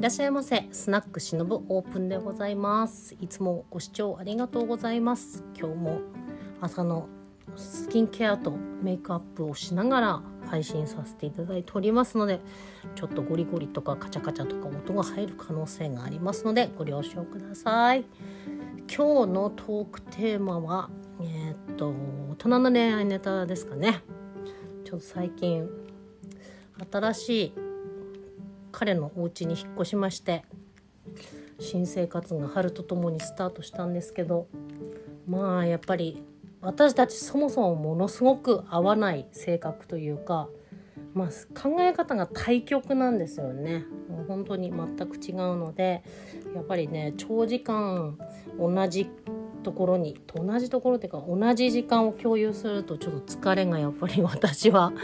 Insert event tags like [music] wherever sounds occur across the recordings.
いらっしゃいませ。スナックしのぶオープンでございます。いつもご視聴ありがとうございます。今日も朝のスキンケアとメイクアップをしながら配信させていただいておりますのでちょっとゴリゴリとかカチャカチャとか音が入る可能性がありますのでご了承ください。今日のトークテーマはえー、っと大人の恋愛ネタですかね。ちょっと最近新しい彼のお家に引っ越しまして新生活が春とともにスタートしたんですけどまあやっぱり私たちそもそもものすごく合わない性格というか、まあ、考え方が対極なんですよねもう本当に全く違うのでやっぱりね長時間同じところに同じところっていうか同じ時間を共有するとちょっと疲れがやっぱり私は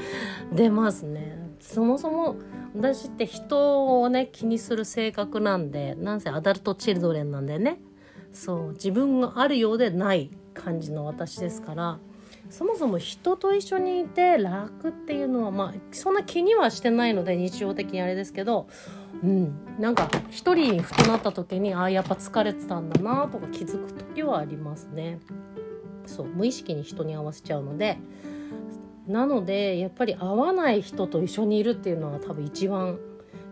出ますね。そもそも私って人をね気にする性格なんでなんせアダルトチルドレンなんでねそう自分があるようでない感じの私ですからそもそも人と一緒にいて楽っていうのはまあそんな気にはしてないので日常的にあれですけどうんなんか一人にふとなった時にああやっぱ疲れてたんだなとか気づく時はありますね。そう無意識に人に合わせちゃうのでなのでやっぱり合わない人と一緒にいるっていうのは多分一番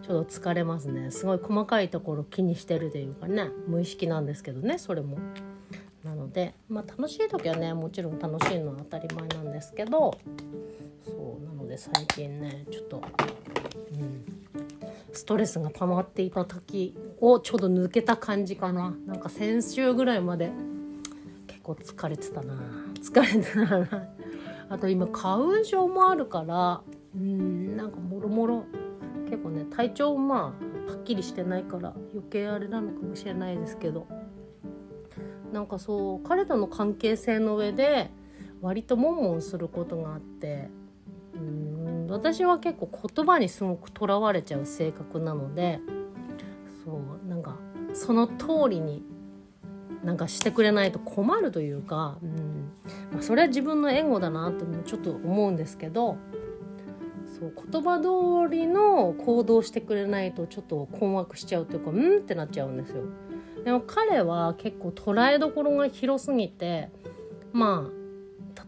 ちょっと疲れますね。すごい細かいところ気にしてるというかね無意識なんですけどねそれも。なのでまあ楽しい時はねもちろん楽しいのは当たり前なんですけどそうなので最近ねちょっと、うん、ストレスが溜まっていた時をちょうど抜けた感じかな。なんか先週ぐらいまで結構疲れてたな疲れてたなあと今花粉症もあるからうんなんかもろもろ。結構ね体調まあはっきりしてないから余計あれなのかもしれないですけど。なんかそう彼との関係性の上で割と悶々することがあってうん私は結構言葉にすごくとらわれちゃう性格なのでそうなんかその通りになんかしてくれないと困るというか、うんまあ、それは自分の援護だなってちょっと思うんですけどそう言葉通りの行動してくれないとちょっと困惑しちゃうというかうん？ってなっちゃうんですよ。でも彼は結構捉えどころが広すぎてまあ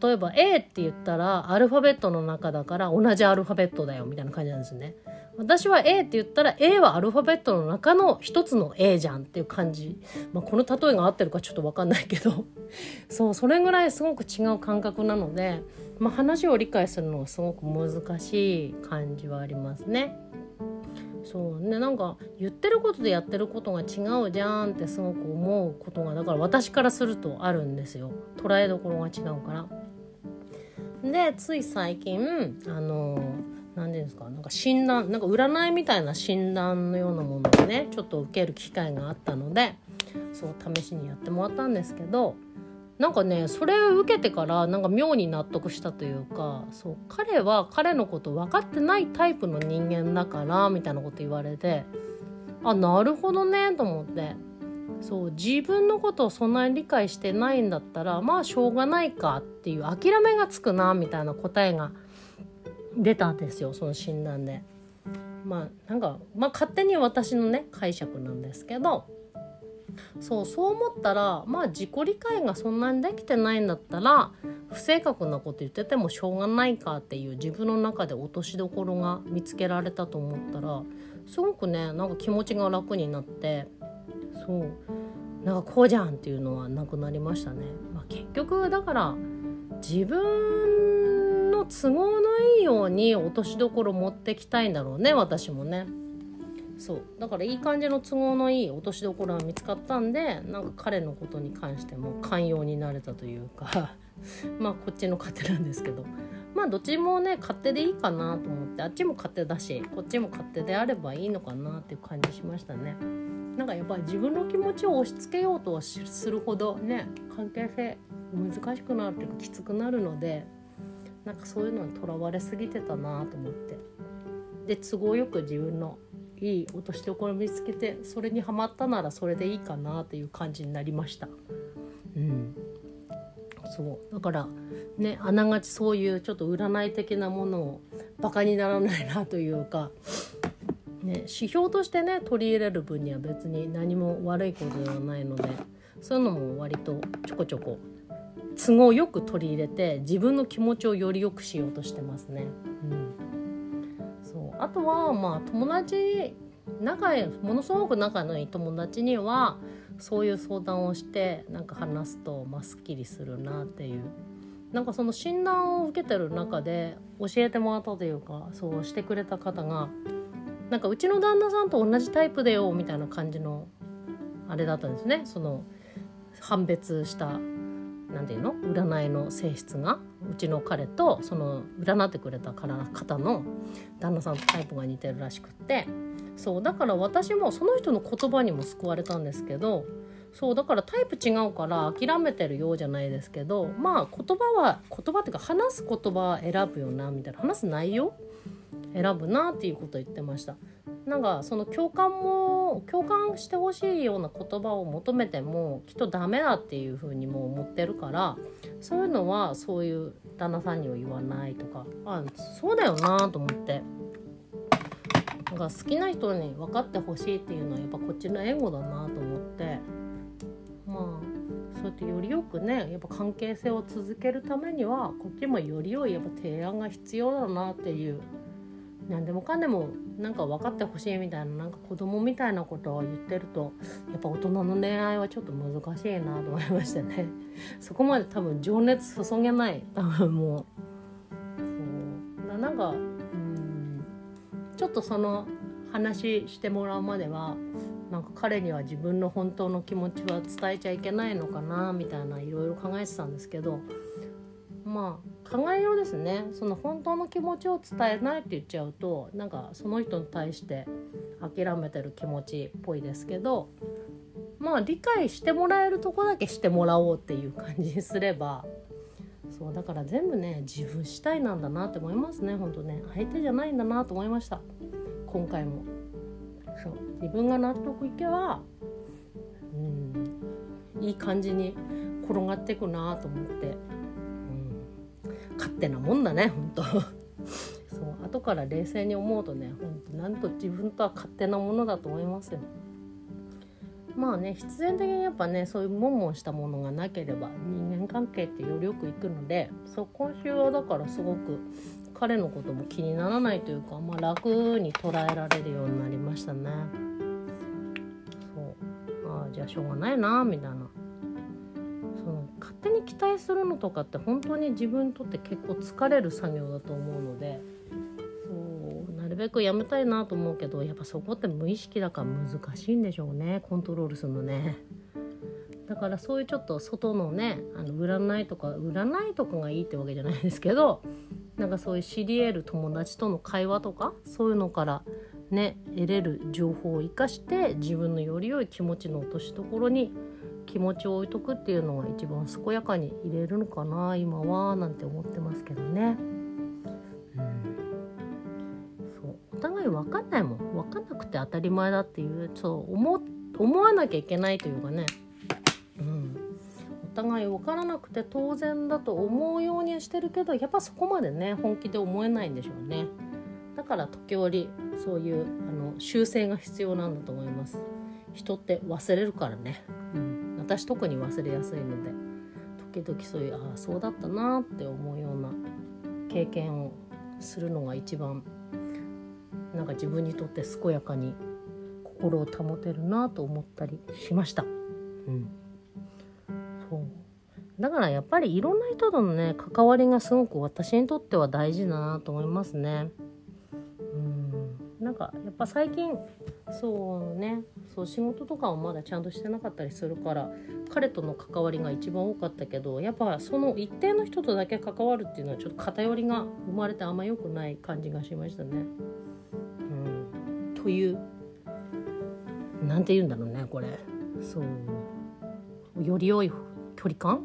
例えば A って言ったらアルファベットの中だから同じアルファベットだよみたいな感じなんですね。私は A って言ったら A はアルファベットの中の一つの A じゃんっていう感じ、まあ、この例えが合ってるかちょっと分かんないけど [laughs] そうそれぐらいすごく違う感覚なので、まあ、話を理解するのがすごく難しい感じはありますね。そうねなんか言ってることでやってることが違うじゃんってすごく思うことがだから私からするとあるんですよ捉えどころが違うから。でつい最近あの何て言うんですかなんか診断なんか占いみたいな診断のようなものをねちょっと受ける機会があったのでそう試しにやってもらったんですけどなんかねそれを受けてからなんか妙に納得したというかそう彼は彼のこと分かってないタイプの人間だからみたいなこと言われてあなるほどねと思ってそう自分のことをそんなに理解してないんだったらまあしょうがないかっていう諦めがつくなみたいな答えが出たんですよその診断で。まあなんか、まあ、勝手に私のね解釈なんですけどそうそう思ったらまあ自己理解がそんなにできてないんだったら不正確なこと言っててもしょうがないかっていう自分の中で落としどころが見つけられたと思ったらすごくねなんか気持ちが楽になってそうなんかこうじゃんっていうのはなくなりましたね。まあ、結局だから自分の都合のいいように落としどころ持ってきたいんだろうね私もね。そう。だからいい感じの都合のいい落としどころが見つかったんでなんか彼のことに関しても寛容になれたというか [laughs] まあこっちの勝手なんですけど。まあどっちもね勝手でいいかなと思ってあっちも勝手だしこっちも勝手であればいいのかなっていう感じしましたね。なんかやっぱり自分の気持ちを押し付けようとするほどね関係性難しくなるというかきつくなるのでなんかそういうのにとらわれすぎてたなと思って。で都合よく自分のいい落としどころ見つけてそれにはまったならそれでいいかなっていう感じになりました。うんそうだからねあながちそういうちょっと占い的なものをバカにならないなというか、ね、指標としてね取り入れる分には別に何も悪いことではないのでそういうのも割とちょこちょこ都合よく取り入れて自分の気持ちをより良くしようとしてますね。うん、あとはまあ友達仲ものすごく仲のいい友達にはそういう相談をしてなんか話すと、まあ、すっきりするなっていうなんかその診断を受けてる中で教えてもらったというかそうしてくれた方がなんかうちの旦那さんと同じタイプだよみたいな感じのあれだったんですね。その判別した何て言うの？占いの性質が？うちの彼とその占ってくれた方の旦那さんとタイプが似てるらしくって。そうだから私もその人の言葉にも救われたんですけどそうだからタイプ違うから諦めてるようじゃないですけどまあ言葉は言葉っていうか話す言葉選ぶよなみたいな。話す内容選ぶなっていうこと言ってました。なんかその共感も共感してほしいような言葉を求めてもきっとダメだっていうふうにも思ってるからそういうのはそういう旦那さんには言わないとか。あそうだよなと思って。なんか好きな人に分かってほしいっていうのはやっぱこっちのエゴだなと思って。まあそうやってよりよくねやっぱ関係性を続けるためにはこっちもより良いやっぱ提案が必要だなっていう何でもかんでもなんか分かってほしいみたいななんか子供みたいなことを言ってるとやっぱ大人の恋愛はちょっと難しいなと思いましてね。[laughs] そこまで多分情熱注げない。多分もう。そう。なんかうん。ちょっとその話してもらうまではなんか彼には自分の本当の気持ちは伝えちゃいけないのかなみたいないろいろ考えてたんですけどまあ考えようですね。その本当の気持ちを伝えないって言っちゃうとなんかその人に対して諦めてる気持ちっぽいですけどまあ理解してもらえるとこだけしてもらおうっていう感じにすればそうだから全部ね自分主体なんだなって思いますね。本当ね。相手じゃないんだなと思いました。今回も。そう。自分が納得いけばうんいい感じに転がっていくなと思って。勝手なもんだね本当。[laughs] そう後から冷静に思うとね本当なんと自分とは勝手なものだと思いますよ。まあね必然的にやっぱねそういうもんもんしたものがなければ人間関係ってよりよくいくのでそう今週はだからすごく彼のことも気にならないというか、まあ、楽に捉えられるようになりましたね。そう。ああじゃあしょうがないなみたいな。手に期待するのとかって本当に自分にとって結構疲れる作業だと思うのでそうなるべくやめたいなと思うけどやっぱそこって無意識だから難しいんでしょうねコントロールするのね。だからそういうちょっと外のねあの占いとか占いとかがいいってわけじゃないですけどなんかそういう知り得る友達との会話とかそういうのからね得れる情報を生かして自分のより良い気持ちの落としどころに気持ちを置いとくっていうのが一番健やかに入れるのかな今はなんて思ってますけどね。うん、そうお互い分かんないもん分かんなくて当たり前だっていうそう思思わなきゃいけないというかね、うん、お互い分からなくて当然だと思うようにしてるけどやっぱそこまでね本気で思えないんでしょうね。だから時折そういうあの修正が必要なんだと思います。人って忘れるからね。うん私特に忘れやすいので時々そういうああそうだったなって思うような経験をするのが一番なんか自分にとって健やかに心を保てるなと思ったりしました。うん、そうだからやっぱりいろんな人とのね関わりがすごく私にとっては大事だなと思いますね。なんかやっぱ最近そうねそう仕事とかはまだちゃんとしてなかったりするから彼との関わりが一番多かったけどやっぱその一定の人とだけ関わるっていうのはちょっと偏りが生まれてあんま良くない感じがしましたね。うん、という何て言うんだろうねこれ。そう。より良い距離感？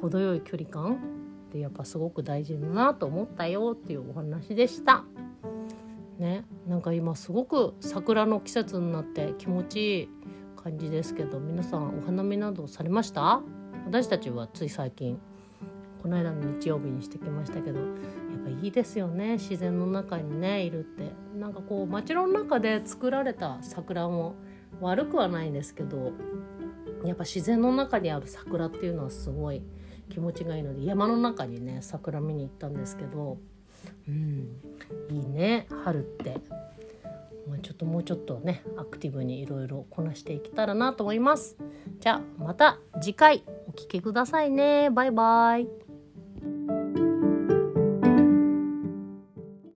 程よい距離感？ってやっぱすごく大事だなと思ったよっていうお話でした。ね。なんか今すごく桜の季節になって気持ちいい感じですけど皆さんお花見などされました？私たちはつい最近この間の日曜日にしてきましたけどやっぱいいですよね自然の中にねいるって。なんかこう街の中で作られた桜も悪くはないんですけどやっぱ自然の中にある桜っていうのはすごい気持ちがいいので山の中にね桜見に行ったんですけどうん。いいね春って。まあ、ちょっともうちょっとねアクティブにいろいろこなしていけたらなと思います。じゃあまた次回お聴きくださいね。バイバイ。